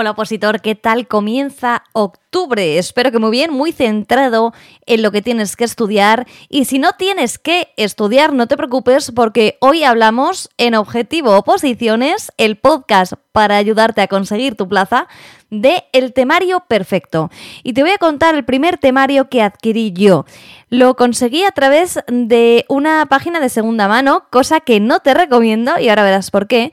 Hola opositor, ¿qué tal? Comienza octubre. Espero que muy bien, muy centrado en lo que tienes que estudiar. Y si no tienes que estudiar, no te preocupes porque hoy hablamos en Objetivo Oposiciones, el podcast para ayudarte a conseguir tu plaza de El temario perfecto. Y te voy a contar el primer temario que adquirí yo. Lo conseguí a través de una página de segunda mano, cosa que no te recomiendo y ahora verás por qué.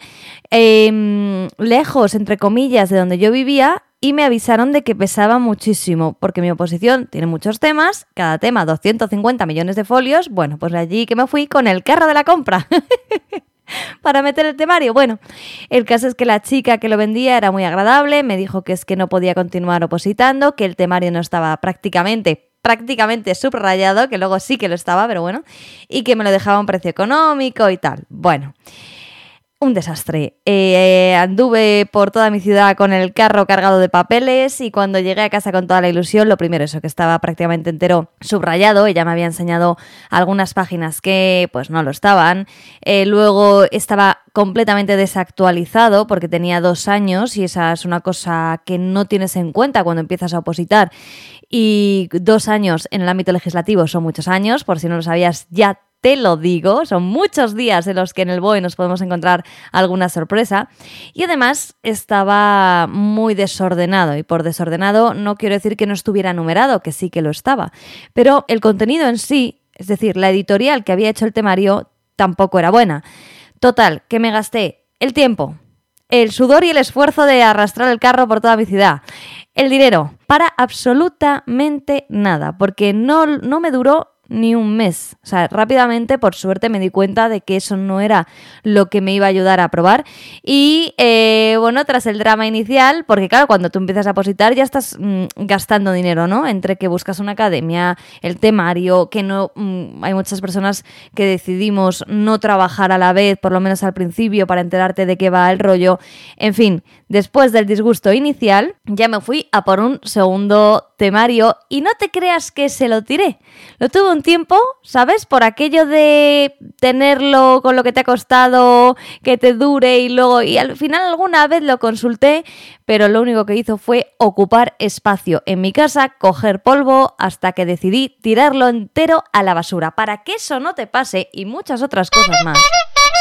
Em, lejos, entre comillas, de donde yo vivía y me avisaron de que pesaba muchísimo, porque mi oposición tiene muchos temas, cada tema 250 millones de folios, bueno, pues allí que me fui con el carro de la compra. para meter el temario. Bueno, el caso es que la chica que lo vendía era muy agradable, me dijo que es que no podía continuar opositando, que el temario no estaba prácticamente prácticamente subrayado, que luego sí que lo estaba, pero bueno, y que me lo dejaba a un precio económico y tal. Bueno, un desastre. Eh, anduve por toda mi ciudad con el carro cargado de papeles y cuando llegué a casa con toda la ilusión, lo primero eso, que estaba prácticamente entero subrayado, ella me había enseñado algunas páginas que pues no lo estaban, eh, luego estaba completamente desactualizado porque tenía dos años y esa es una cosa que no tienes en cuenta cuando empiezas a opositar y dos años en el ámbito legislativo son muchos años, por si no lo sabías ya te lo digo, son muchos días en los que en el BOE nos podemos encontrar alguna sorpresa. Y además estaba muy desordenado, y por desordenado no quiero decir que no estuviera numerado, que sí que lo estaba, pero el contenido en sí, es decir, la editorial que había hecho el temario, tampoco era buena. Total, que me gasté el tiempo, el sudor y el esfuerzo de arrastrar el carro por toda mi ciudad. El dinero, para absolutamente nada, porque no, no me duró ni un mes. O sea, rápidamente, por suerte, me di cuenta de que eso no era lo que me iba a ayudar a probar. Y eh, bueno, tras el drama inicial, porque claro, cuando tú empiezas a apositar ya estás mm, gastando dinero, ¿no? Entre que buscas una academia, el temario, que no. Mm, hay muchas personas que decidimos no trabajar a la vez, por lo menos al principio, para enterarte de qué va el rollo. En fin, después del disgusto inicial, ya me fui a por un segundo temario y no te creas que se lo tiré. Lo tuve un tiempo, ¿sabes? Por aquello de tenerlo con lo que te ha costado, que te dure y luego... Y al final alguna vez lo consulté, pero lo único que hizo fue ocupar espacio en mi casa, coger polvo, hasta que decidí tirarlo entero a la basura. Para que eso no te pase y muchas otras cosas más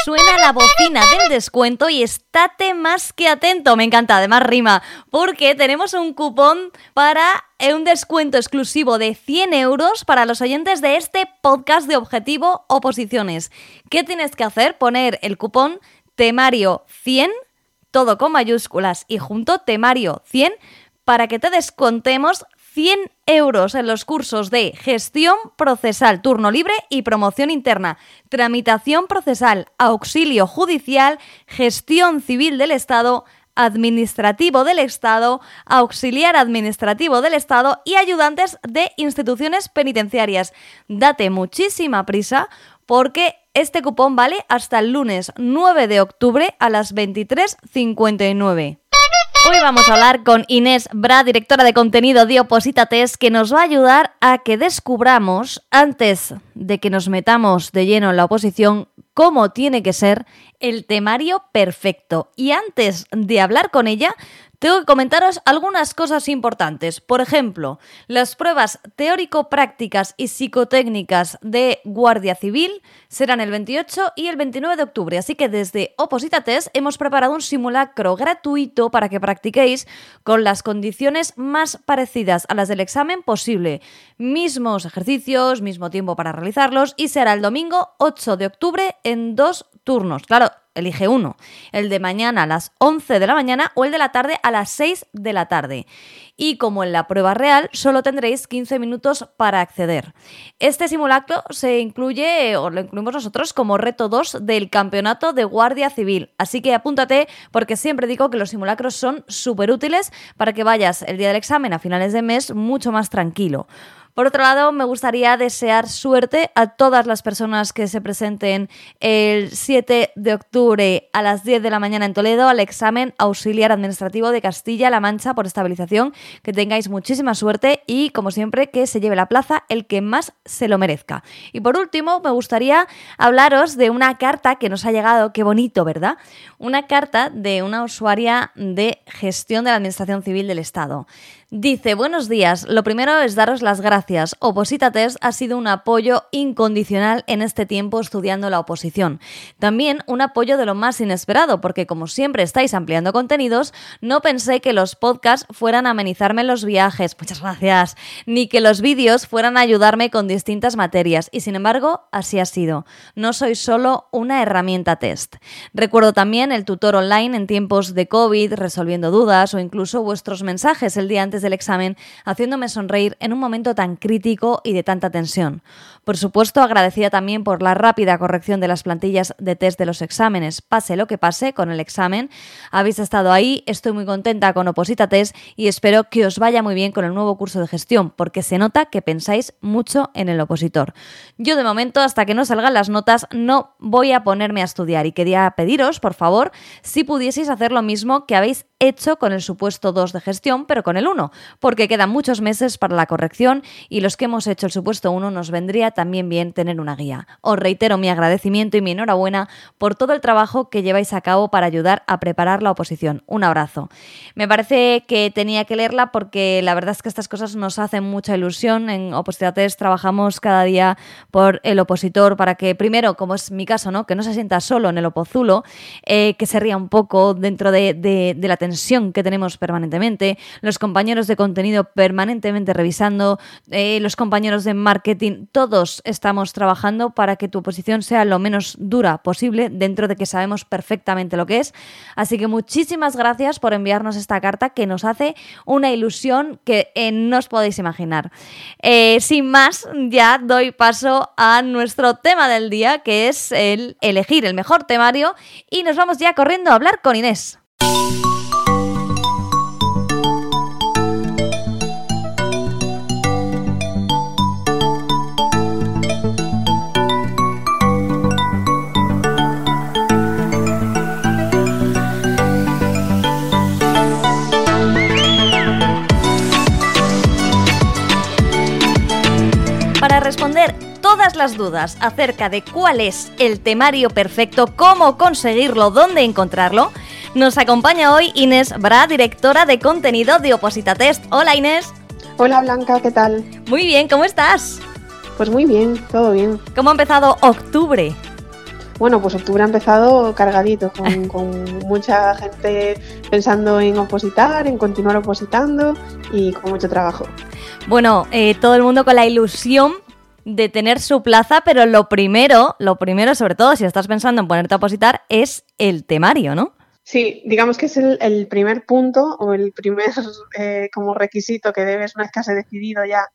suena la bocina del descuento y estate más que atento. Me encanta, además rima, porque tenemos un cupón para eh, un descuento exclusivo de 100 euros para los oyentes de este podcast de Objetivo Oposiciones. ¿Qué tienes que hacer? Poner el cupón temario 100, todo con mayúsculas y junto temario 100 para que te descontemos 100 euros en los cursos de gestión procesal, turno libre y promoción interna, tramitación procesal, auxilio judicial, gestión civil del Estado, administrativo del Estado, auxiliar administrativo del Estado y ayudantes de instituciones penitenciarias. Date muchísima prisa porque este cupón vale hasta el lunes 9 de octubre a las 23.59. Hoy vamos a hablar con Inés Bra, directora de contenido de Opositates, que nos va a ayudar a que descubramos, antes de que nos metamos de lleno en la oposición, cómo tiene que ser el temario perfecto. Y antes de hablar con ella, tengo que comentaros algunas cosas importantes. Por ejemplo, las pruebas teórico-prácticas y psicotécnicas de Guardia Civil serán el 28 y el 29 de octubre, así que desde Opositates hemos preparado un simulacro gratuito para que practiquéis con las condiciones más parecidas a las del examen posible. Mismos ejercicios, mismo tiempo para realizarlos y será el domingo 8 de octubre en dos turnos. Claro, elige uno. El de mañana a las 11 de la mañana o el de la tarde a las 6 de la tarde. Y como en la prueba real, solo tendréis 15 minutos para acceder. Este simulacro se incluye, o lo incluimos nosotros, como reto 2 del campeonato de Guardia Civil. Así que apúntate, porque siempre digo que los simulacros son súper útiles para que vayas el día del examen a finales de mes mucho más tranquilo. Por otro lado, me gustaría desear suerte a todas las personas que se presenten el 7 de octubre a las 10 de la mañana en Toledo al examen auxiliar administrativo de Castilla-La Mancha por estabilización. Que tengáis muchísima suerte y, como siempre, que se lleve la plaza el que más se lo merezca. Y por último, me gustaría hablaros de una carta que nos ha llegado, qué bonito, ¿verdad? Una carta de una usuaria de gestión de la Administración Civil del Estado. Dice, buenos días, lo primero es daros las gracias. Opositates ha sido un apoyo incondicional en este tiempo estudiando la oposición. También un apoyo de lo más inesperado, porque como siempre estáis ampliando contenidos, no pensé que los podcasts fueran a amenizarme los viajes, muchas gracias, ni que los vídeos fueran a ayudarme con distintas materias, y sin embargo, así ha sido. No soy solo una herramienta test. Recuerdo también el tutor online en tiempos de COVID, resolviendo dudas o incluso vuestros mensajes el día antes del examen, haciéndome sonreír en un momento tan crítico y de tanta tensión. Por supuesto, agradecida también por la rápida corrección de las plantillas de test de los exámenes. Pase lo que pase con el examen, habéis estado ahí, estoy muy contenta con Oposita Test y espero que os vaya muy bien con el nuevo curso de gestión, porque se nota que pensáis mucho en el opositor. Yo de momento, hasta que no salgan las notas, no voy a ponerme a estudiar y quería pediros, por favor, si pudieseis hacer lo mismo que habéis hecho con el supuesto 2 de gestión, pero con el 1, porque quedan muchos meses para la corrección y los que hemos hecho el supuesto 1 nos vendría también bien tener una guía. Os reitero mi agradecimiento y mi enhorabuena por todo el trabajo que lleváis a cabo para ayudar a preparar la oposición. Un abrazo. Me parece que tenía que leerla porque la verdad es que estas cosas nos hacen mucha ilusión. En Opositates trabajamos cada día por el opositor para que, primero, como es mi caso, ¿no? que no se sienta solo en el opozulo, eh, que se ría un poco dentro de, de la tensión que tenemos permanentemente, los compañeros de contenido permanentemente revisando, eh, los compañeros de marketing, todos estamos trabajando para que tu posición sea lo menos dura posible dentro de que sabemos perfectamente lo que es. Así que muchísimas gracias por enviarnos esta carta que nos hace una ilusión que eh, no os podéis imaginar. Eh, sin más, ya doy paso a nuestro tema del día, que es el elegir el mejor temario y nos vamos ya corriendo a hablar con Inés. Todas las dudas acerca de cuál es el temario perfecto, cómo conseguirlo, dónde encontrarlo, nos acompaña hoy Inés Bra, directora de contenido de Oposita Test. Hola Inés. Hola Blanca, ¿qué tal? Muy bien, ¿cómo estás? Pues muy bien, todo bien. ¿Cómo ha empezado octubre? Bueno, pues octubre ha empezado cargadito, con, con, mucha gente pensando en opositar, en continuar opositando y con mucho trabajo. Bueno, eh, todo el mundo con la ilusión de tener su plaza, pero lo primero, lo primero, sobre todo si estás pensando en ponerte a opositar, es el temario, ¿no? Sí, digamos que es el, primer punto o el primer eh, como requisito que debes, una vez que has decidido ya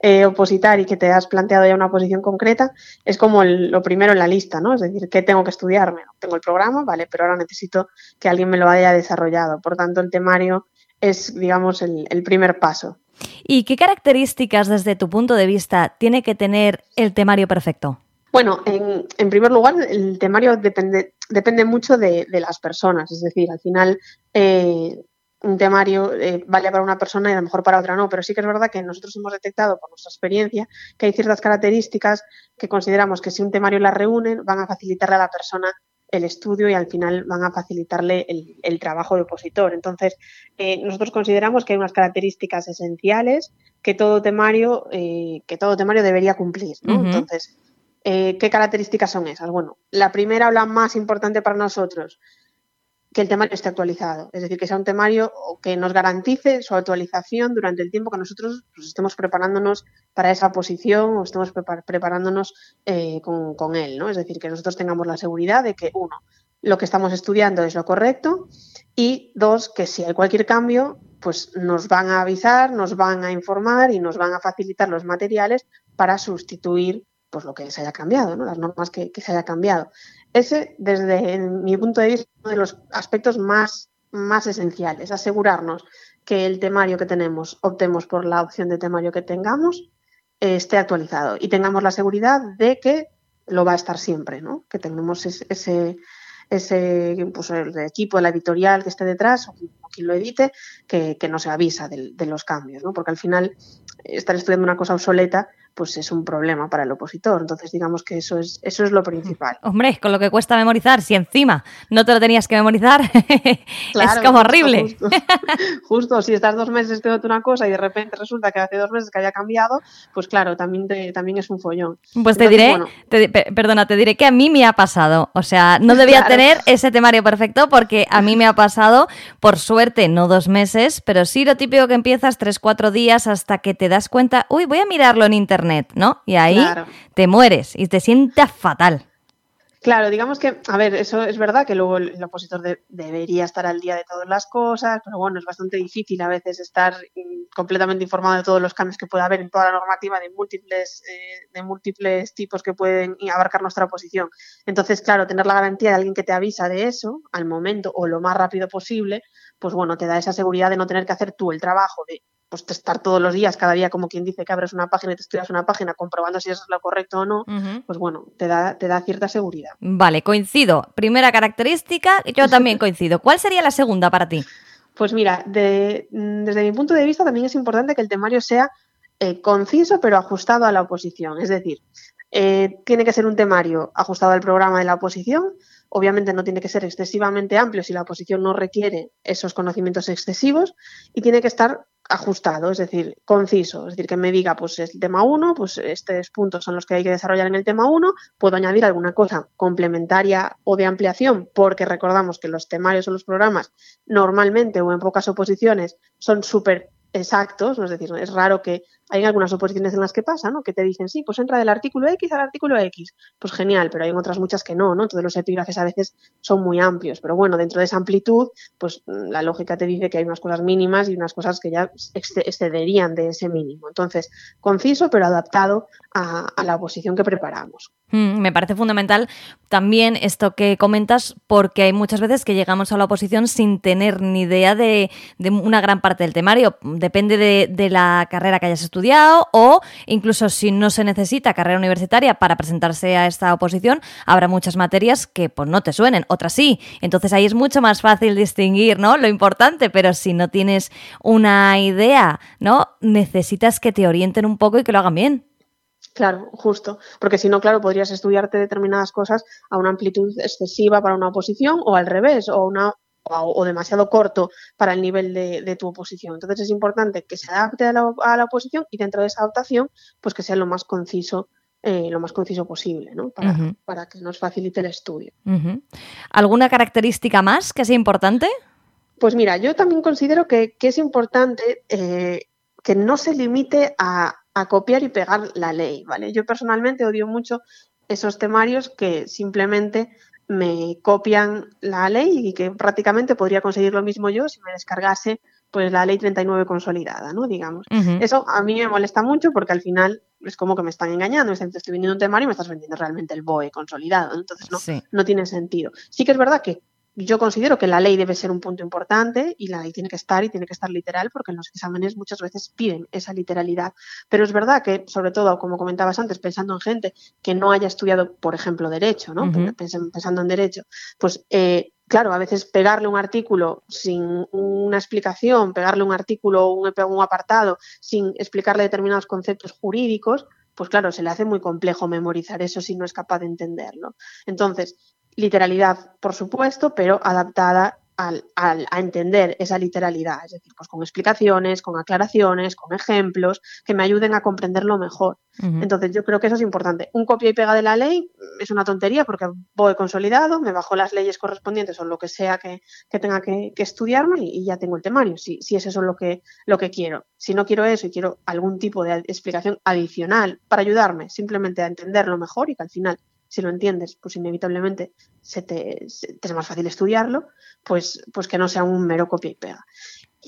eh, opositar y que te has planteado ya una posición concreta, es como el, lo primero en la lista, ¿no? Es decir, ¿qué tengo que estudiarme? Tengo el programa, vale, pero ahora necesito que alguien me lo haya desarrollado. Por tanto, el temario es, digamos, el primer paso. ¿Y qué características desde tu punto de vista tiene que tener el temario perfecto? Bueno, en, primer lugar, el temario depende, mucho de, las personas, es decir, al final eh, un temario eh, vale para una persona y a lo mejor para otra no, pero sí que es verdad que nosotros hemos detectado por nuestra experiencia que hay ciertas características que consideramos que si un temario las reúne van a facilitarle a la persona el estudio y al final van a facilitarle el, el trabajo de opositor. Entonces, eh, nosotros consideramos que hay unas características esenciales que todo temario, eh, que todo temario debería cumplir. ¿no? Uh -huh. Entonces, eh, ¿qué características son esas? Bueno, la primera o la más importante para nosotros, que el temario esté actualizado, es decir, que sea un temario que nos garantice su actualización durante el tiempo que nosotros pues, estemos preparándonos para esa posición o estemos preparándonos eh, con, él, ¿no? Es decir, que nosotros tengamos la seguridad de que, uno, lo que estamos estudiando es lo correcto y, dos, que si hay cualquier cambio, pues nos van a avisar, nos van a informar y nos van a facilitar los materiales para sustituir pues lo que se haya cambiado, ¿no? las normas que, que se haya cambiado. Ese, desde mi punto de vista, uno de los aspectos más, más esenciales, asegurarnos que el temario que tenemos optemos por la opción de temario que tengamos esté actualizado y tengamos la seguridad de que lo va a estar siempre, ¿no? Que tengamos ese, ese pues, el equipo, la editorial que esté detrás o quien lo edite, que, que no se avisa de, de, los cambios, ¿no? Porque al final estar estudiando una cosa obsoleta pues es un problema para el opositor. Entonces, digamos que eso es, eso es lo principal. Hombre, con lo que cuesta memorizar, si encima no te lo tenías que memorizar, es como horrible. Justo, si estás dos meses estudiando una cosa y de repente resulta que hace dos meses que haya cambiado, pues claro, también, también es un follón. Pues te diré, perdona, te diré que a mí me ha pasado. O sea, no debía tener ese temario perfecto porque a mí me ha pasado, por suerte, no dos meses, pero sí lo típico que empiezas tres, cuatro días hasta que te das cuenta, uy, voy a mirarlo en internet ¿no? Y ahí te mueres y te sientas fatal. Claro, digamos que, a ver, eso es verdad que luego el, opositor debería estar al día de todas las cosas, pero bueno, es bastante difícil a veces estar mm, completamente informado de todos los cambios que puede haber en toda la normativa de múltiples, eh, de múltiples tipos que pueden abarcar nuestra oposición. Entonces, claro, tener la garantía de alguien que te avisa de eso al momento o lo más rápido posible, pues bueno, te da esa seguridad de no tener que hacer tú el trabajo de pues estar todos los días, cada día, como quien dice que abres una página y te estudias una página comprobando si eso es lo correcto o no, pues bueno, te da, te da cierta seguridad. Vale, coincido. Primera característica, yo también coincido. ¿Cuál sería la segunda para ti? Pues mira, de, mm, desde mi punto de vista también es importante que el temario sea eh, conciso pero ajustado a la oposición. Es decir, eh, tiene que ser un temario ajustado al programa de la oposición. Obviamente no tiene que ser excesivamente amplio si la oposición no requiere esos conocimientos excesivos y tiene que estar ajustado, es decir, conciso, es decir, que me diga, pues el tema 1, pues estos puntos son los que hay que desarrollar en el tema 1, puedo añadir alguna cosa complementaria o de ampliación, porque recordamos que los temarios o los programas normalmente o en pocas oposiciones son súper exactos, es decir, es raro que hay algunas oposiciones en las que pasa, ¿no? Que te dicen, sí, pues entra del artículo X al artículo X. Pues genial, pero hay otras muchas que no, ¿no? Entonces los epígrafes a veces son muy amplios, pero bueno, dentro de esa amplitud, pues mm, la lógica te dice que hay unas cosas mínimas y unas cosas que ya excederían de ese mínimo. Entonces, conciso, pero adaptado a, a la oposición que preparamos. Mm, me parece fundamental también esto que comentas, porque hay muchas veces que llegamos a la oposición sin tener ni idea de, una gran parte del temario. Depende de, la carrera que hayas estudiado o incluso si no se necesita carrera universitaria para presentarse a esta oposición, habrá muchas materias que pues no te suenen, otras sí. Entonces ahí es mucho más fácil distinguir, ¿no? Lo importante, pero si no tienes una idea, ¿no? Necesitas que te orienten un poco y que lo hagan bien. Claro, justo, porque si no, claro, podrías estudiarte determinadas cosas a una amplitud excesiva para una oposición o al revés, o una o, demasiado corto para el nivel de, tu oposición. Entonces es importante que se adapte a la, oposición y dentro de esa adaptación, pues que sea lo más conciso eh, lo más conciso posible, ¿no? Para, que nos facilite el estudio. ¿Alguna característica más que sea importante? Pues mira, yo también considero que, es importante eh, que no se limite a, a copiar y pegar la ley, ¿vale? Yo personalmente odio mucho esos temarios que simplemente me copian la ley y que prácticamente podría conseguir lo mismo yo si me descargase pues la ley 39 consolidada, ¿no? Digamos. Eso a mí me molesta mucho porque al final es como que me están engañando, me estoy vendiendo un temario y me estás vendiendo realmente el BOE consolidado, entonces no, no tiene sentido. Sí que es verdad que yo considero que la ley debe ser un punto importante y la ley tiene que estar y tiene que estar literal porque en los exámenes muchas veces piden esa literalidad. Pero es verdad que, sobre todo, como comentabas antes, pensando en gente que no haya estudiado, por ejemplo, derecho, ¿no? Pensando en derecho, pues eh, claro, a veces pegarle un artículo sin una explicación, pegarle un artículo, un, un apartado, sin explicarle determinados conceptos jurídicos, pues claro, se le hace muy complejo memorizar eso si no es capaz de entenderlo. Entonces, literalidad, por supuesto, pero adaptada al, a entender esa literalidad, es decir, pues con explicaciones, con aclaraciones, con ejemplos que me ayuden a comprenderlo mejor. Entonces, yo creo que eso es importante. Un copia y pega de la ley es una tontería porque voy consolidado, me bajo las leyes correspondientes o lo que sea que, tenga que, estudiarme y, ya tengo el temario, si, si es eso lo que, lo que quiero. Si no quiero eso y quiero algún tipo de explicación adicional para ayudarme simplemente a entenderlo mejor y que al final si lo entiendes, pues inevitablemente se te, es más fácil estudiarlo, pues, pues que no sea un mero copia y pega.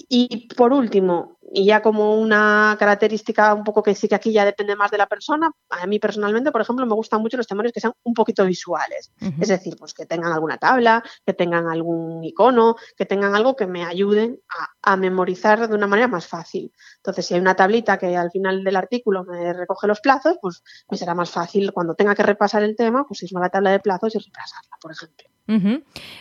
Y por último, y ya como una característica un poco que sí que aquí ya depende más de la persona, a mí personalmente, por ejemplo, me gustan mucho los temarios que sean un poquito visuales. Es decir, pues que tengan alguna tabla, que tengan algún icono, que tengan algo que me ayuden a memorizar de una manera más fácil. Entonces, si hay una tablita que al final del artículo me recoge los plazos, pues me será más fácil cuando tenga que repasar el tema, pues irme a la tabla de plazos y repasarla, por ejemplo.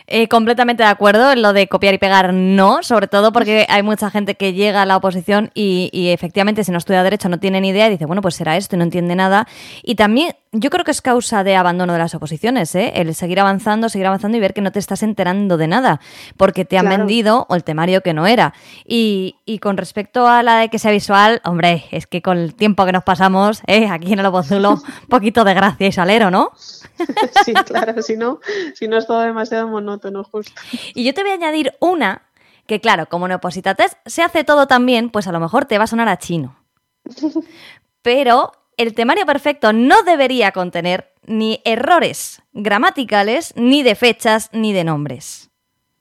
Eh, completamente de acuerdo en lo de copiar y pegar, no, sobre todo porque hay mucha gente que llega a la oposición y, y, efectivamente si no estudia derecho no tiene ni idea y dice, bueno, pues será esto y no entiende nada. Y también yo creo que es causa de abandono de las oposiciones, ¿eh? el seguir avanzando, seguir avanzando y ver que no te estás enterando de nada, porque te han Claro. vendido o el temario que no era. Y, y con respecto a la de que sea visual, hombre, es que con el tiempo que nos pasamos, ¿eh? aquí en el Opozulo, un poquito de gracia y salero, ¿no? sí, claro, si no, si no es todo demasiado monótono, justo. Y yo te voy a añadir una que, claro, como en Opositates se hace todo tan bien, pues a lo mejor te va a sonar a chino. Pero el temario perfecto no debería contener ni errores gramaticales, ni de fechas, ni de nombres.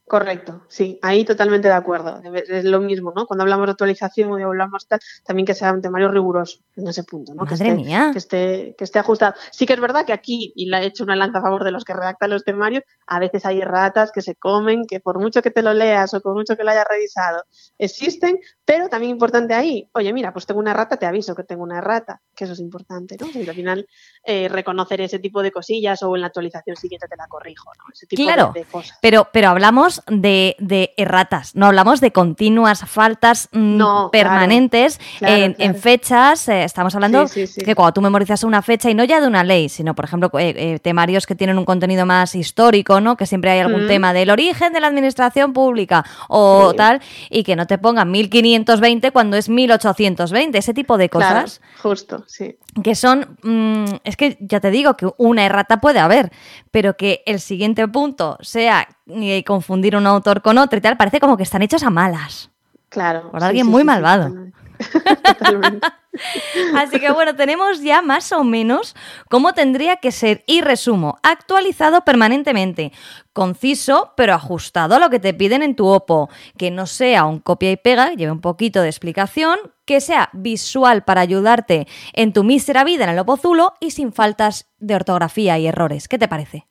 Correcto, sí, ahí totalmente de acuerdo. Es lo mismo, ¿no? Cuando hablamos de actualización o de hablamos tal, también que sea un temario riguroso en ese punto, ¿no? Madre que esté, mía. Que esté, que esté ajustado. Sí que es verdad que aquí, y le he hecho una lanza a favor de los que redactan los temarios, a veces hay ratas que se comen, que por mucho que te lo leas o por mucho que lo hayas revisado, existen, pero también importante ahí, oye, mira, pues tengo una rata, te aviso que tengo una rata, que eso es importante, ¿no? Y al final eh, reconocer ese tipo de cosillas o en la actualización siguiente te la corrijo, ¿no? Ese tipo de- de cosas. Pero, pero hablamos de, de erratas, no hablamos de continuas faltas mm, No, permanentes claro, en, en claro. fechas. eh, estamos hablando Sí, sí, sí. que cuando tú memorizas una fecha y no ya de una ley, sino, por ejemplo, eh, eh, temarios que tienen un contenido más histórico, ¿no? Que siempre hay algún Mm. tema del origen de la administración pública o tal, y que no te pongan 1520 cuando es 1820, ese tipo de cosas justo, sí. Que son, mm, es que ya te digo que una errata puede haber, pero que el siguiente punto sea eh, confundir un autor con otro y tal, parece como que están hechos a malas. Claro. Por alguien muy malvado. totalmente. Totalmente. Así que bueno, tenemos ya más o menos cómo tendría que ser, y resumo, actualizado permanentemente, conciso pero ajustado a lo que te piden en tu OPO, que no sea un copia y pega, lleve un poquito de explicación, que sea visual para ayudarte en tu mísera vida en el Opozulo y sin faltas de ortografía y errores. ¿Qué te parece?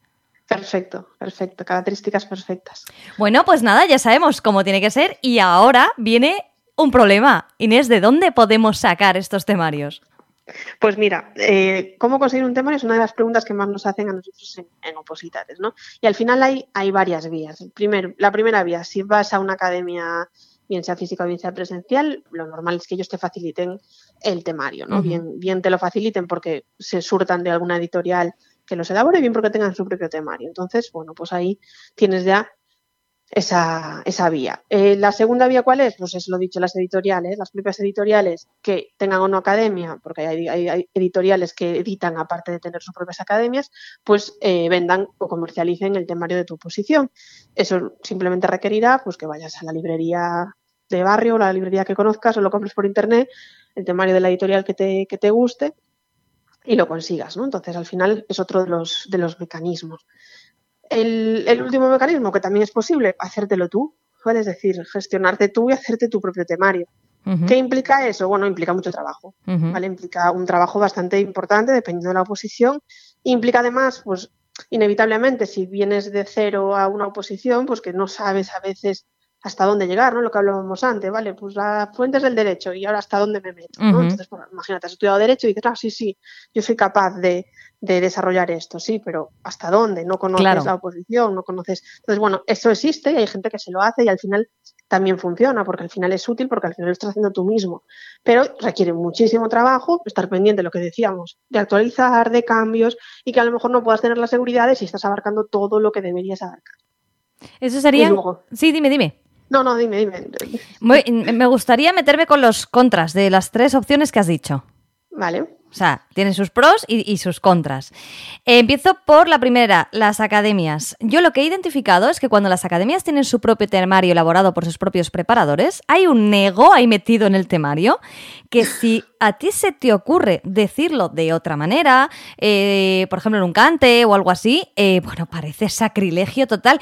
Perfecto, perfecto. Características perfectas. Bueno, pues nada, ya sabemos cómo tiene que ser y ahora viene un problema. Inés, ¿de dónde podemos sacar estos temarios? Pues mira, eh, ¿cómo conseguir un temario? Es una de las preguntas que más nos hacen a nosotros en, en ¿no? Y al final hay, hay varias vías. La primera vía, si vas a una academia, bien sea física o bien sea presencial, lo normal es que ellos te faciliten el temario, ¿no? Bien, bien te lo faciliten porque se surtan de alguna editorial que los elabore, bien porque tengan su propio temario. Entonces, bueno, pues ahí tienes ya esa, esa vía. Eh, la segunda vía, ¿cuál es? Pues es lo dicho, las editoriales, las propias editoriales que tengan o no academia, porque hay, editoriales que editan aparte de tener sus propias academias, pues eh, vendan o comercialicen el temario de tu posición. Eso simplemente requerirá pues que vayas a la librería de barrio la librería que conozcas o lo compres por internet, el temario de la editorial que te, que te guste y lo consigas, ¿no? Entonces, al final es otro de los, de los mecanismos. El, el último mecanismo, que también es posible, hacértelo tú, ¿vale? Es decir, gestionarte tú y hacerte tu propio temario. ¿Qué implica eso? Bueno, implica mucho trabajo. ¿vale? Implica un trabajo bastante importante dependiendo de la oposición. Implica además, pues, inevitablemente, si vienes de cero a una oposición, pues que no sabes a veces hasta dónde llegar, ¿no? Lo que hablábamos antes, ¿vale? Pues las fuentes del derecho y ahora hasta dónde me meto. Entonces, pues, imagínate, has estudiado derecho y dices, ah, sí, sí, yo soy capaz de, de desarrollar esto, sí, pero ¿hasta dónde? No conoces Claro. la oposición, no conoces... Entonces, bueno, eso existe y hay gente que se lo hace y al final también funciona, porque al final es útil, porque al final lo estás haciendo tú mismo. Pero requiere muchísimo trabajo, estar pendiente de lo que decíamos, de actualizar, de cambios, y que a lo mejor no puedas tener la seguridad de si estás abarcando todo lo que deberías abarcar. Eso sería... Luego- Sí, dime, dime. No, no, dime, dime. Muy- me gustaría meterme con los contras de las tres opciones que has dicho. Vale. O sea, tiene sus pros y, y sus contras. Eh, empiezo por la primera, las academias. Yo lo que he identificado es que cuando las academias tienen su propio temario elaborado por sus propios preparadores, hay un ego ahí metido en el temario que si a ti se te ocurre decirlo de otra manera, eh, por ejemplo en un cante o algo así, eh, bueno, parece sacrilegio total.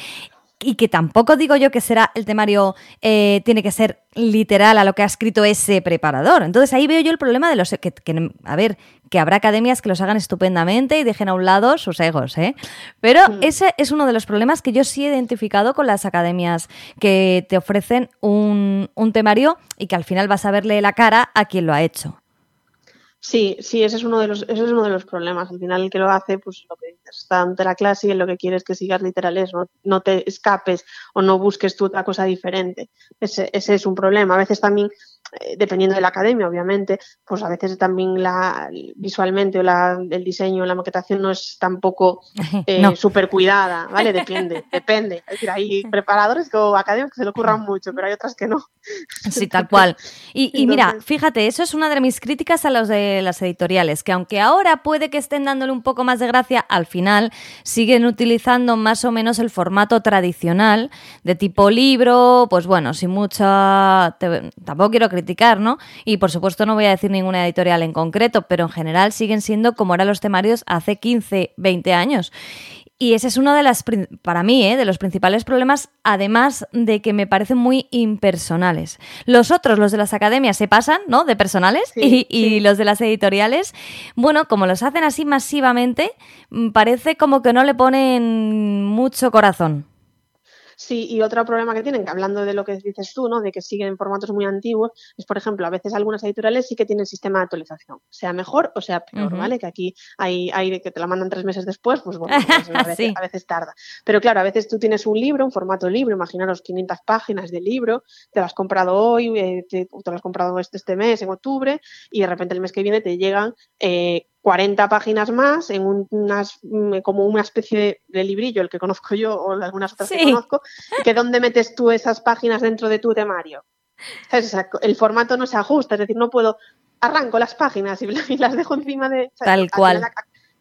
Y que tampoco digo yo que será el temario, eh, tiene que ser literal a lo que ha escrito ese preparador. Entonces ahí veo yo el problema de los... Que, que, a ver, que habrá academias que los hagan estupendamente y dejen a un lado sus egos, ¿eh? Pero mm. ese es uno de los problemas que yo sí he identificado con las academias que te ofrecen un, un temario y que al final vas a verle la cara a quien lo ha hecho. Sí, sí, ese es uno de los, ese es uno de los problemas. Al final el que lo hace, pues lo que dices, está ante la clase y lo que quieres que sigas literales, no, no te escapes o no busques tú otra cosa diferente. Ese, ese es un problema. A veces también dependiendo de la academia, obviamente, pues a veces también la visualmente o la, el diseño, la maquetación no es tampoco eh, súper cuidada, ¿vale? Depende, depende. Es decir, hay preparadores o academias que se le ocurran mucho, pero hay otras que no. Sí, tal cual. Y, y mira, fíjate, eso es una de mis críticas a los de las editoriales, que aunque ahora puede que estén dándole un poco más de gracia, al final siguen utilizando más o menos el formato tradicional de tipo libro, pues bueno, sin mucha... tampoco quiero criticar ¿no? Y por supuesto no voy a decir ninguna editorial en concreto, pero en general siguen siendo como eran los temarios hace 15, 20 años. Y ese es uno de las, para mí, ¿eh? de los principales problemas, además de que me parecen muy impersonales. Los otros, los de las academias, se pasan, ¿no? De personales y, los de las editoriales, bueno, como los hacen así masivamente, mm, parece como que no le ponen mucho corazón. Sí, y otro problema que tienen, que hablando de lo que dices tú, ¿no? De que siguen formatos muy antiguos, es por ejemplo, a veces algunas editoriales sí que tienen sistema de actualización, sea mejor o sea peor, ¿vale? Que aquí hay, hay que te la mandan tres meses después, pues bueno, pues a, veces, tarda. Pero claro, a veces tú tienes un libro, un formato libro, imaginaros 500 páginas de libro, te lo has comprado hoy, eh, te, lo has comprado este, este mes, en octubre, y de repente el mes que viene te llegan eh, 40 páginas más en unas, mm, como una especie de, librillo, el que conozco yo o algunas otras que conozco, que dónde metes tú esas páginas dentro de tu temario. el formato no se ajusta, es decir, no puedo arranco las páginas y, las dejo encima de... Tal cual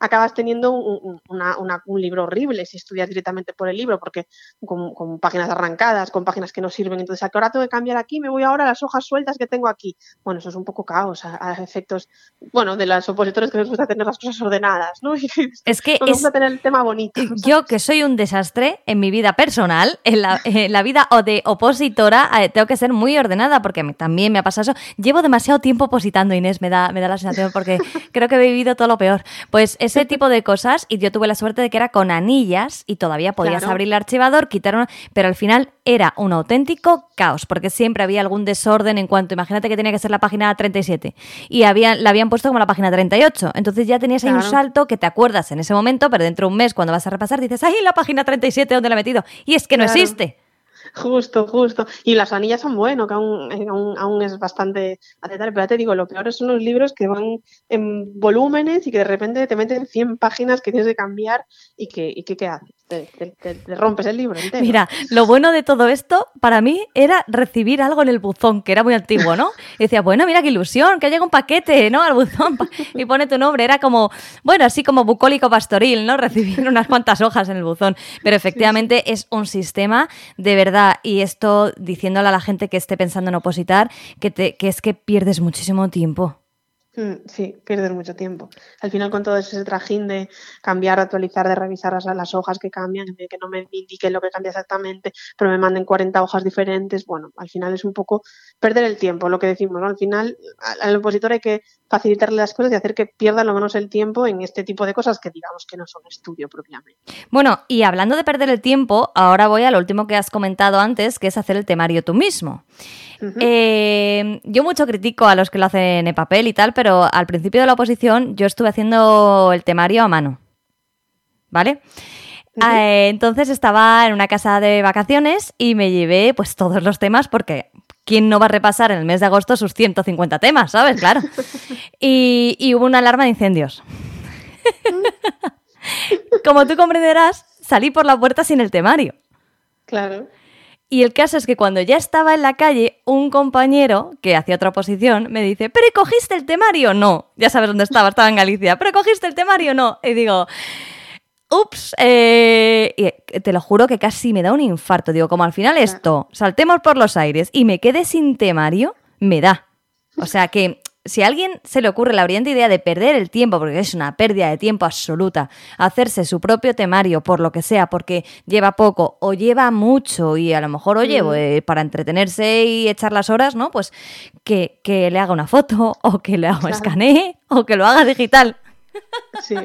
acabas teniendo un, un, libro horrible si estudias directamente por el libro, porque con, páginas arrancadas, con páginas que no sirven. Entonces, ¿a qué hora tengo que cambiar aquí? Me voy ahora a las hojas sueltas que tengo aquí. Bueno, eso es un poco caos a, efectos, bueno, de los opositores que les gusta tener las cosas ordenadas, ¿no? es que nos gusta tener el tema bonito. Yo, que soy un desastre en mi vida personal, en la, en la vida o de opositora, eh, tengo que ser muy ordenada, porque también me ha pasado eso. Llevo demasiado tiempo opositando, Inés, me da, me da la sensación, porque creo que he vivido todo lo peor. Pues es ese tipo de cosas y yo tuve la suerte de que era con anillas y todavía podías abrir el archivador, quitar una, pero al final era un auténtico caos porque siempre había algún desorden en cuanto, imagínate que tenía que ser la página 37 y había, la habían puesto como la página 38, entonces ya tenías ahí un salto que te acuerdas en ese momento, pero dentro de un mes cuando vas a repasar dices, ¡ay, la página 37 dónde la he metido! Y es que no existe. Justo, justo. Y las anillas son buenos, que aún, eh, aún, es bastante aceptable. Pero ya te digo, lo peor son los libros que van en volúmenes y que de repente te meten 100 páginas que tienes que cambiar y que, y que ¿qué haces? Te, rompes el libro entero. Mira, lo bueno de todo esto para mí era recibir algo en el buzón, que era muy antiguo, ¿no? Y decía, bueno, mira qué ilusión, que llega un paquete, ¿no? Al buzón y pone tu nombre. Era como, bueno, así como bucólico pastoril, ¿no? Recibir unas cuantas hojas en el buzón. Pero efectivamente es un sistema de verdad. Y esto diciéndole a la gente que esté pensando en opositar, que, te, que es que pierdes muchísimo tiempo. Mm, sí, pierdes mucho tiempo. Al final con todo ese trajín de cambiar, actualizar, de revisar las, hojas que cambian, de que no me indiquen lo que cambia exactamente, pero me manden 40 hojas diferentes, bueno, al final es un poco perder el tiempo, lo que decimos, ¿no? Al final al opositor hay que facilitarle las cosas y hacer que pierda lo menos el tiempo en este tipo de cosas que digamos que no son estudio propiamente. Bueno, y hablando de perder el tiempo, ahora voy a lo último que has comentado antes, que es hacer el temario tú mismo. Eh, yo mucho critico a los que lo hacen en papel y tal, pero al principio de la oposición yo estuve haciendo el temario a mano. ¿Vale? Eh, entonces estaba en una casa de vacaciones y me llevé pues todos los temas porque ¿quién no va a repasar en el mes de agosto sus 150 temas, sabes? Claro. Y, y hubo una alarma de incendios. Como tú comprenderás, salí por la puerta sin el temario. Claro. Y el caso es que cuando ya estaba en la calle, un compañero que hacía otra posición me dice, ¿pero cogiste el temario? No, ya sabes dónde estaba, estaba en Galicia, ¿pero cogiste el temario? No. Y digo, ups, eh", y te lo juro que casi me da un infarto. Digo, como al final esto, saltemos por los aires y me quede sin temario, me da. O sea que si a alguien se le ocurre la brillante idea de perder el tiempo, porque es una pérdida de tiempo absoluta, hacerse su propio temario por lo que sea, porque lleva poco o lleva mucho y a lo mejor, oye, Mm. eh, para entretenerse y echar las horas, ¿no? Pues que, que le haga una foto o que le haga Claro. escanee o que lo haga digital. Sí,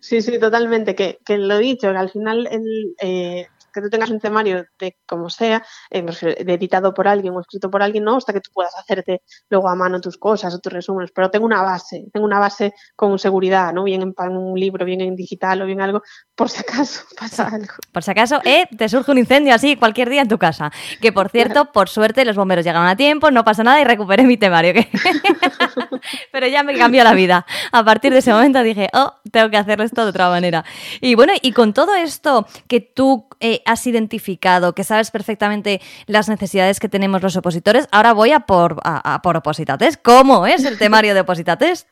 sí, sí, totalmente. Que, que lo he dicho, que al final el, eh, que tú tengas un temario de como sea, eh, editado por alguien o escrito por alguien, no, hasta que tú puedas hacerte luego a mano tus cosas o tus resúmenes, pero tengo una base, tengo una base con seguridad, ¿no? Bien en, un libro, bien en digital o bien algo, por si acaso pasa algo. Por si acaso, eh, te surge un incendio así cualquier día en tu casa. Que por cierto, por suerte, los bomberos llegaron a tiempo, no pasa nada y recuperé mi temario. que- Pero ya me cambió la vida. A partir de ese momento dije, oh, tengo que hacerlo esto de otra manera. Y bueno, y con todo esto que tú eh, has identificado, que sabes perfectamente las necesidades que tenemos los opositores, ahora voy a por, a, Opositates. ¿Cómo es el temario de Opositates?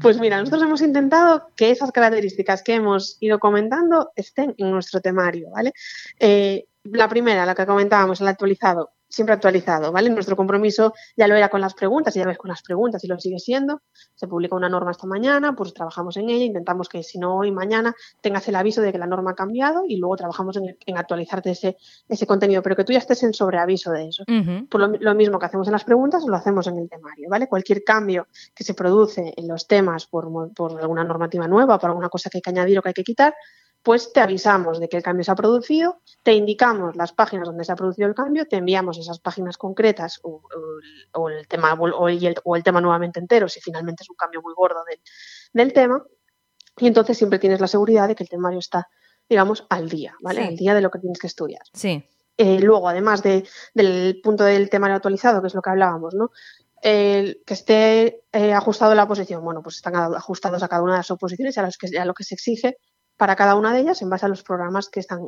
Pues mira, nosotros hemos intentado que esas características que hemos ido comentando estén en nuestro temario, ¿vale? Eh, la primera, la que comentábamos, el actualizado, siempre actualizado, ¿vale? Nuestro compromiso ya lo era con las preguntas, y ya ves con las preguntas y lo sigue siendo. Se publica una norma esta mañana, pues trabajamos en ella, intentamos que si no hoy, mañana, tengas el aviso de que la norma ha cambiado y luego trabajamos en, en actualizarte ese, ese contenido, pero que tú ya estés en sobreaviso de eso. Ujú. Pues lo, lo mismo que hacemos en las preguntas, lo hacemos en el temario, ¿vale? Cualquier cambio que se produce en los temas por, por alguna normativa nueva, por alguna cosa que hay que añadir o que hay que quitar, pues te avisamos de que el cambio se ha producido, te indicamos las páginas donde se ha producido el cambio, te enviamos esas páginas concretas o, o el- o el, tema o el, o el tema nuevamente entero, si finalmente es un cambio muy gordo del, del tema, y entonces siempre tienes la seguridad de que el temario está, digamos, al día, ¿vale? Sí. Al día de lo que tienes que estudiar. Sí. Eh, luego, además de, del punto del temario actualizado, que es lo que hablábamos, ¿no? Que esté eh, ajustado la posición, bueno, pues están ajustados a cada una de las oposiciones y a, los que, a lo que se exige para cada una de ellas en base a los programas que están,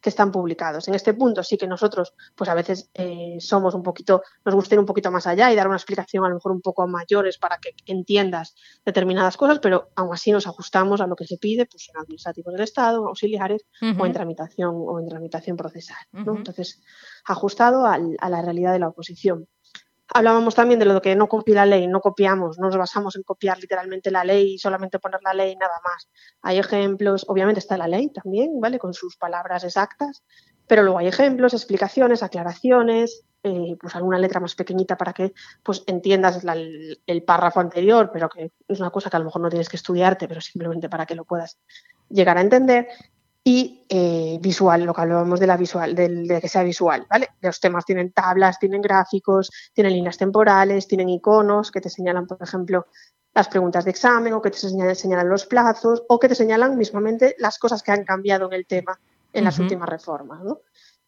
que están publicados. En este punto sí que nosotros, pues a veces eh, somos un poquito, nos gusta ir un poquito más allá y dar una explicación a lo mejor un poco mayores para que entiendas determinadas cosas, pero aún así nos ajustamos a lo que se pide, pues en administrativos del Estado, en auxiliares o en tramitación o en tramitación procesal. ¿no? Entonces, ajustado al- a la realidad de la oposición. Hablábamos también de lo que no copia la ley, no copiamos, no nos basamos en copiar literalmente la ley y solamente poner la ley y nada más. Hay ejemplos, obviamente está la ley también, ¿vale? Con sus palabras exactas, pero luego hay ejemplos, explicaciones, aclaraciones, eh, pues alguna letra más pequeñita para que pues entiendas el párrafo anterior, pero que es una cosa que a lo mejor no tienes que estudiarte, pero simplemente para que lo puedas llegar a entender y eh, visual, lo que hablábamos de la visual, del, de que sea visual, ¿vale? Los temas tienen tablas, tienen gráficos, tienen líneas temporales, tienen iconos que te señalan, por ejemplo, las preguntas de examen o que te señalan, señalan los plazos o que te señalan mismamente las cosas que han cambiado en el tema en las últimas reformas, ¿no?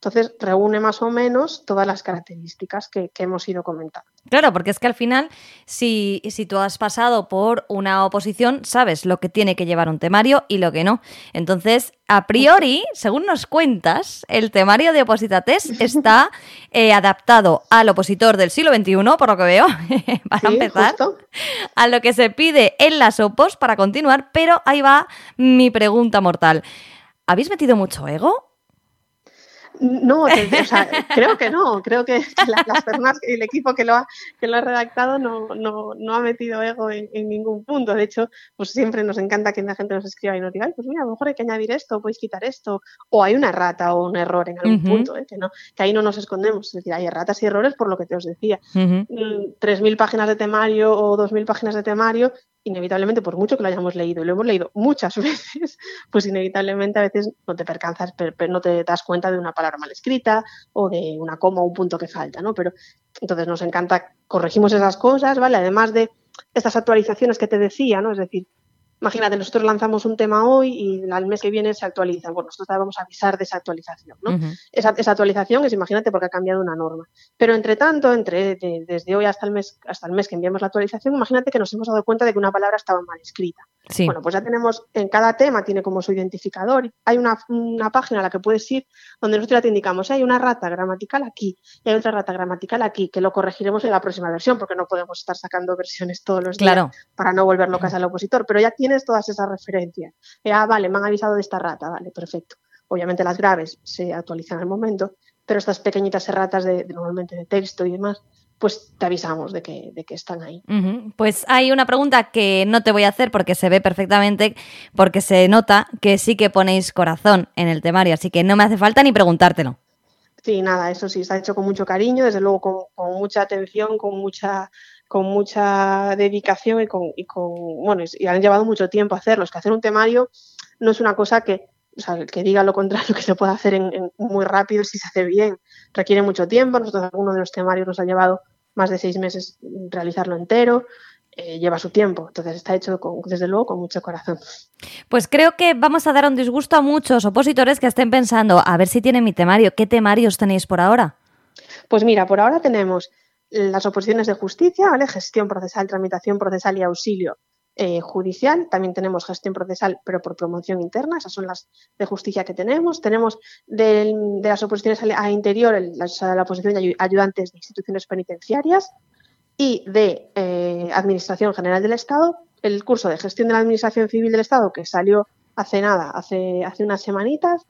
Entonces, reúne más o menos todas las características que, que hemos ido comentando. Claro, porque es que al final, si, si tú has pasado por una oposición, sabes lo que tiene que llevar un temario y lo que no. Entonces, a priori, según nos cuentas, el temario de Opositates está eh, adaptado al opositor del siglo XXI, por lo que veo, para Sí, empezar, justo. a lo que se pide en las opos para continuar, pero ahí va mi pregunta mortal. ¿Habéis metido mucho ego? No, te- o sea, creo que no. Creo que, que la- las personas y el equipo que lo ha, que lo ha redactado no, no, no ha metido ego en, en ningún punto. De hecho, pues siempre nos encanta que la gente nos escriba y nos diga, Ay, pues mira, a lo mejor hay que añadir esto, podéis quitar esto, o hay una errata o un error en algún punto, ¿eh? que, no, que ahí no nos escondemos. Es decir, hay erratas y errores por lo que te os decía. Ujú. Mm, 3.000 páginas de temario o 2.000 páginas de temario, inevitablemente, por mucho que lo hayamos leído, y lo hemos leído muchas veces, pues inevitablemente a veces no te percanzas, no te das cuenta de una palabra mal escrita o de una coma o un punto que falta, ¿no? Pero entonces nos encanta, corregimos esas cosas, ¿vale? Además de estas actualizaciones que te decía, ¿no? Es decir, imagínate, nosotros lanzamos un tema hoy y al mes que viene se actualiza. Bueno, nosotros te vamos a avisar de esa actualización, ¿no? Esa, esa actualización es, imagínate, porque ha cambiado una norma. Pero entre tanto, entre, de- desde hoy hasta el, mes, hasta el mes que enviamos la actualización, imagínate que nos hemos dado cuenta de que una palabra estaba mal escrita. Sí. Bueno, pues ya tenemos, en cada tema tiene como su identificador. Hay una, una página a la que puedes ir donde nosotros ya te indicamos, "Eh, hay una rata gramatical aquí y hay otra rata gramatical aquí, que lo corregiremos en la próxima versión, porque no podemos estar sacando versiones todos los días para no volver locas al opositor, pero ya tienes todas esas referencias. Eh, ah, vale, me han avisado de esta rata, vale, perfecto. Obviamente las graves se actualizan al momento, pero estas pequeñitas erratas de, de normalmente de texto y demás, pues te avisamos de que, de que están ahí. Pues hay una pregunta que no te voy a hacer porque se ve perfectamente, porque se nota que sí que ponéis corazón en el temario, así que no me hace falta ni preguntártelo. Sí, nada, eso sí, se ha hecho con mucho cariño, desde luego con, mucha atención, con mucha con mucha dedicación y con, y con bueno, y han llevado mucho tiempo hacerlo. Es que hacer un temario no es una cosa que, o sea, que diga lo contrario, que se puede hacer en, muy rápido si se hace bien. Requiere mucho tiempo. Nosotros algunos de los temarios nos ha llevado más de seis meses realizarlo entero. Eh, lleva su tiempo. Entonces está hecho desde luego con mucho corazón. Pues creo que vamos a dar un disgusto a muchos opositores que estén pensando, a ver si tienen mi temario. ¿Qué temarios tenéis por ahora? Pues mira, por ahora tenemos las oposiciones de justicia. Gestión procesal, tramitación procesal y auxilio eh, judicial. También tenemos gestión procesal, pero por promoción interna. Esas son las de justicia que tenemos. Tenemos de, las oposiciones a, interior, la, la oposición de ayudantes de instituciones penitenciarias y de eh, Administración General del Estado. El curso de gestión de la Administración Civil del Estado, que salió hace nada, hace, hace unas semanitas,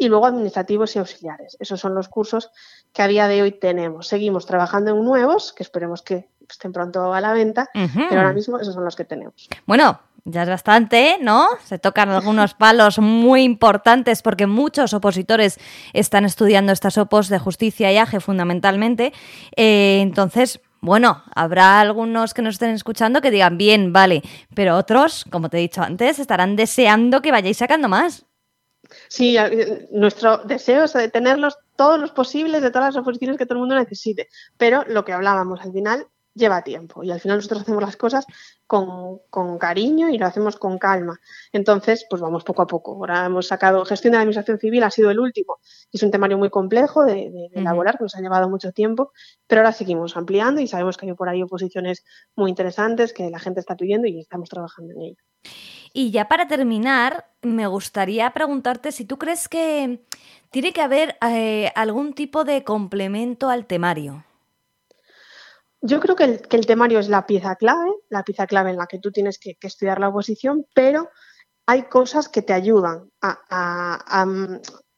y luego administrativos y auxiliares. Esos son los cursos que a día de hoy tenemos. Seguimos trabajando en nuevos, que esperemos que estén pronto a la venta, pero ahora mismo esos son los que tenemos. Bueno, ya es bastante, ¿no? Se tocan algunos palos muy importantes porque muchos opositores están estudiando estas opos de justicia y AGE fundamentalmente. Eh, entonces, bueno, habrá algunos que nos estén escuchando que digan, bien, vale, pero otros, como te he dicho antes, estarán deseando que vayáis sacando más. Sí, eh, nuestro deseo es de tenerlos todos los posibles de todas las oposiciones que todo el mundo necesite. Pero lo que hablábamos al final lleva tiempo y al final nosotros hacemos las cosas con, cariño y lo hacemos con calma. Entonces, pues vamos poco a poco. Ahora hemos sacado gestión de la administración civil, ha sido el último. Es un temario muy complejo de, elaborar, que nos ha llevado mucho tiempo, pero ahora seguimos ampliando y sabemos que hay por ahí oposiciones muy interesantes que la gente está pidiendo y estamos trabajando en ello. Y ya para terminar, me gustaría preguntarte si tú crees que tiene que haber eh, algún tipo de complemento al temario. Yo creo que el, temario es la pieza clave, la pieza clave en la que tú tienes que, estudiar la oposición, pero hay cosas que te ayudan a,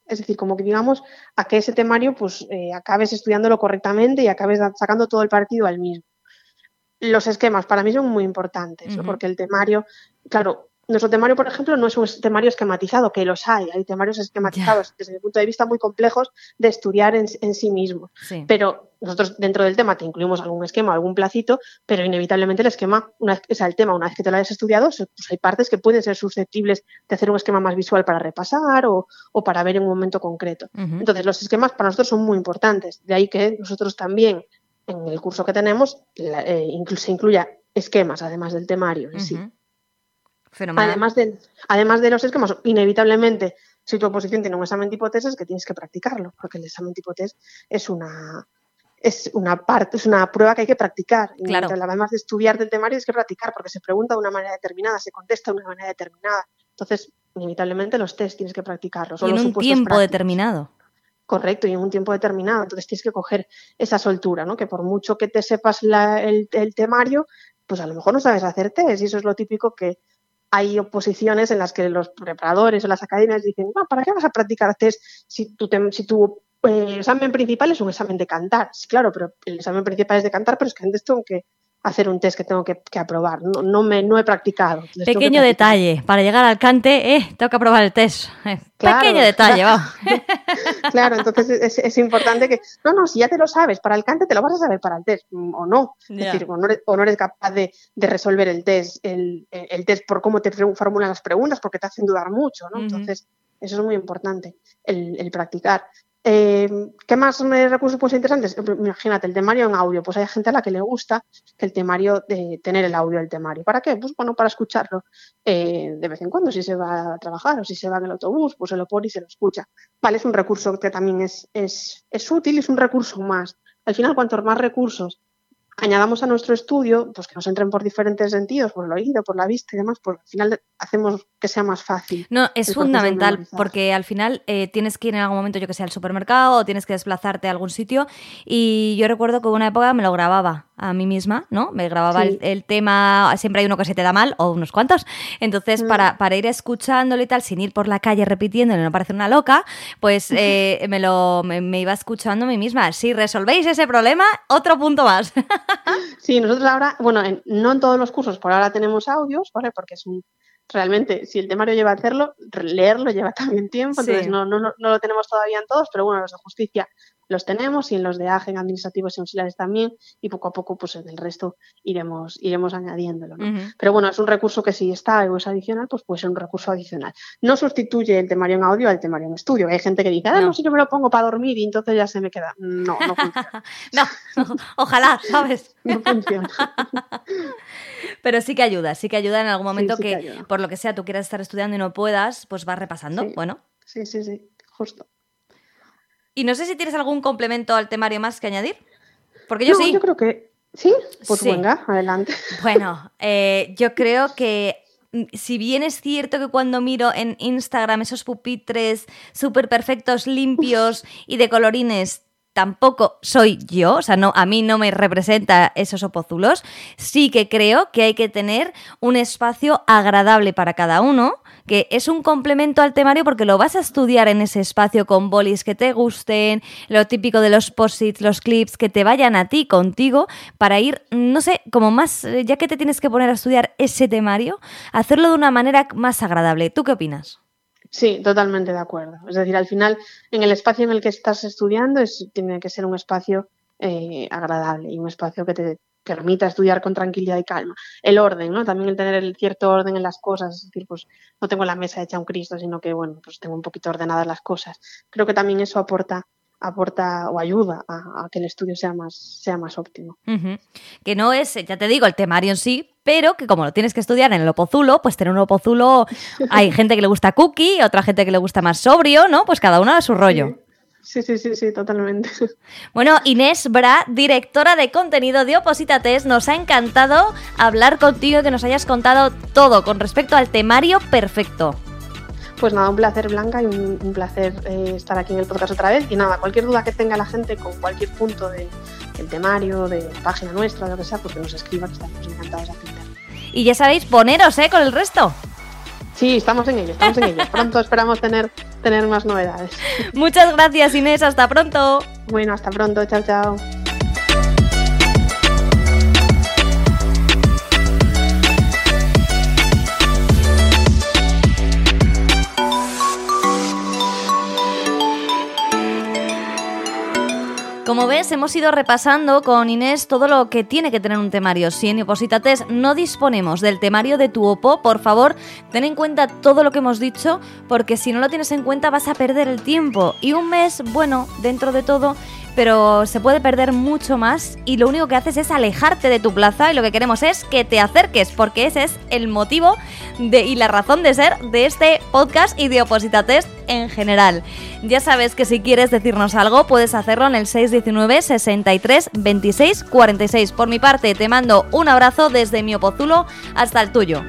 es decir, como que digamos, a que ese temario pues eh, acabes estudiándolo correctamente y acabes sacando todo el partido al mismo. Los esquemas para mí son muy importantes, porque el temario, claro, nuestro temario, por ejemplo, no es un temario esquematizado, que los hay, hay temarios esquematizados desde mi punto de vista muy complejos de estudiar en, sí mismos. Pero nosotros dentro del tema te incluimos algún esquema, algún placito, pero inevitablemente el esquema, una vez, o sea, el tema, una vez que te lo hayas estudiado, pues hay partes que pueden ser susceptibles de hacer un esquema más visual para repasar o, para ver en un momento concreto. Entonces, los esquemas para nosotros son muy importantes. De ahí que nosotros también, en el curso que tenemos, eh, se incluya esquemas, además del temario en sí. Además de, además de los esquemas, inevitablemente, si tu oposición tiene un examen tipo test, es que tienes que practicarlo, porque el examen tipo test es una es una parte, es una prueba que hay que practicar. Claro. además de estudiar del temario, es que practicar, porque se pregunta de una manera determinada, se contesta de una manera determinada. Entonces, inevitablemente los test tienes que practicarlos. Y en un tiempo determinado. Correcto, y en un tiempo determinado. Entonces tienes que coger esa soltura, ¿no? Que por mucho que te sepas el, el, temario, pues a lo mejor no sabes hacer test. Y eso es lo típico que, hay oposiciones en las que los preparadores o las academias dicen, ¿para qué vas a practicar test si tu, si tu eh, examen principal es un examen de cantar? Sí, claro, pero el examen principal es de cantar, pero es que antes tengo que hacer un test que tengo que, aprobar. No, no, me, no he practicado. Pequeño detalle. Para llegar al cante, eh, tengo que aprobar el test. Eh, pequeño detalle, va. claro, entonces es, importante que. No, no, si ya te lo sabes, para el cante te lo vas a saber para el test, mm, o no. Es decir, o no, eres, capaz de, resolver el test, el, test por cómo te formulan las preguntas, porque te hacen dudar mucho, ¿no? Entonces, eso es muy importante, el, el practicar. Eh, ¿Qué más recursos pueden ser interesantes? Imagínate, el temario en audio. Pues hay gente a la que le gusta que el temario, de tener el audio del temario. ¿Para qué? Pues bueno, para escucharlo eh, de vez en cuando, si se va a trabajar o si se va en el autobús, pues se lo pone y se lo escucha. Vale, es un recurso que también es, es, es útil, es un recurso más. Al final, cuantos más recursos añadamos a nuestro estudio, pues que nos entren por diferentes sentidos, por el oído, por la vista y demás, pues al final hacemos que sea más fácil. No, es fundamental, porque al final eh, tienes que ir en algún momento, yo que sé, al supermercado o tienes que desplazarte a algún sitio. Y yo recuerdo que una época me lo grababa a mí misma, ¿no? Me grababa el, tema, siempre hay uno que se te da mal, o unos cuantos. Entonces, mm. para, para, ir escuchándolo y tal, sin ir por la calle repitiendo y no parecer una loca, pues eh, me lo me, iba escuchando a mí misma. Si resolvéis ese problema, otro punto más. sí, nosotros ahora, bueno, no en todos los cursos, por ahora tenemos audios, ¿vale? Porque es un realmente, si el temario lleva a hacerlo, leerlo lleva también tiempo, entonces no, no, no, lo tenemos todavía en todos, pero bueno, los de justicia los tenemos y en los de AGEN administrativos y auxiliares también y poco a poco pues en el resto iremos, iremos añadiéndolo. Pero bueno, es un recurso que si está o es adicional, pues puede ser un recurso adicional. No sustituye el temario en audio al temario en estudio. Hay gente que dice, ah, no, si yo me lo pongo para dormir y entonces ya se me queda. No, no funciona. no, ojalá, ¿sabes? no funciona. Pero sí que ayuda, sí que ayuda en algún momento que, por lo que sea, tú quieras estar estudiando y no puedas, pues vas repasando. Bueno. Sí, sí, sí, justo. Y no sé si tienes algún complemento al temario más que añadir. Porque yo sí. Yo creo que sí. Pues venga, adelante. Bueno, eh, yo creo que mm, si bien es cierto que cuando miro en Instagram esos pupitres súper perfectos, limpios y de colorines, tampoco soy yo, o sea, no, a mí no me representa esos opozulos, sí que creo que hay que tener un espacio agradable para cada uno que es un complemento al temario porque lo vas a estudiar en ese espacio con bolis que te gusten, lo típico de los posits, los clips, que te vayan a ti, contigo, para ir, no sé, como más, eh, ya que te tienes que poner a estudiar ese temario, hacerlo de una manera más agradable. ¿Tú qué opinas? Sí, totalmente de acuerdo. Es decir, al final, en el espacio en el que estás estudiando, es, tiene que ser un espacio eh, agradable y un espacio que te permita estudiar con tranquilidad y calma. El orden, ¿no? También el tener el cierto orden en las cosas, es decir, pues no tengo la mesa hecha un Cristo, sino que, bueno, pues tengo un poquito ordenadas las cosas. Creo que también eso aporta aporta o ayuda a, que el estudio sea más, sea más óptimo. Que no es, ya te digo, el temario en sí, pero que como lo tienes que estudiar en el opozulo, pues tener un opozulo, hay gente que le gusta cookie, otra gente que le gusta más sobrio, ¿no? Pues cada uno a su rollo. Sí, sí, sí, sí, totalmente. Bueno, Inés Bra, directora de contenido de Oposita Test, nos ha encantado hablar contigo y que nos hayas contado todo con respecto al temario perfecto. Pues nada, un placer Blanca y un, placer eh, estar aquí en el podcast otra vez. Y nada, cualquier duda que tenga la gente con cualquier punto del temario, de la página nuestra, lo que sea, pues que nos escriba, que estamos encantados de atender. Y ya sabéis, poneros, ¿eh? Con el resto. Sí, estamos en ello, estamos en ello. Pronto esperamos tener, tener más novedades. Muchas gracias Inés, hasta pronto. Bueno, hasta pronto, chao, chao. Como ves, hemos ido repasando con Inés todo lo que tiene que tener un temario. Si en Opositates no disponemos del temario de tu OPO, por favor, ten en cuenta todo lo que hemos dicho, porque si no lo tienes en cuenta vas a perder el tiempo. Y un mes, bueno, dentro de todo, pero se puede perder mucho más y lo único que haces es alejarte de tu plaza y lo que queremos es que te acerques porque ese es el motivo de, y la razón de ser de este podcast y de Oposita Test en general. Ya sabes que si quieres decirnos algo puedes hacerlo en el 619 63 26 46. Por mi parte te mando un abrazo desde mi opozulo hasta el tuyo.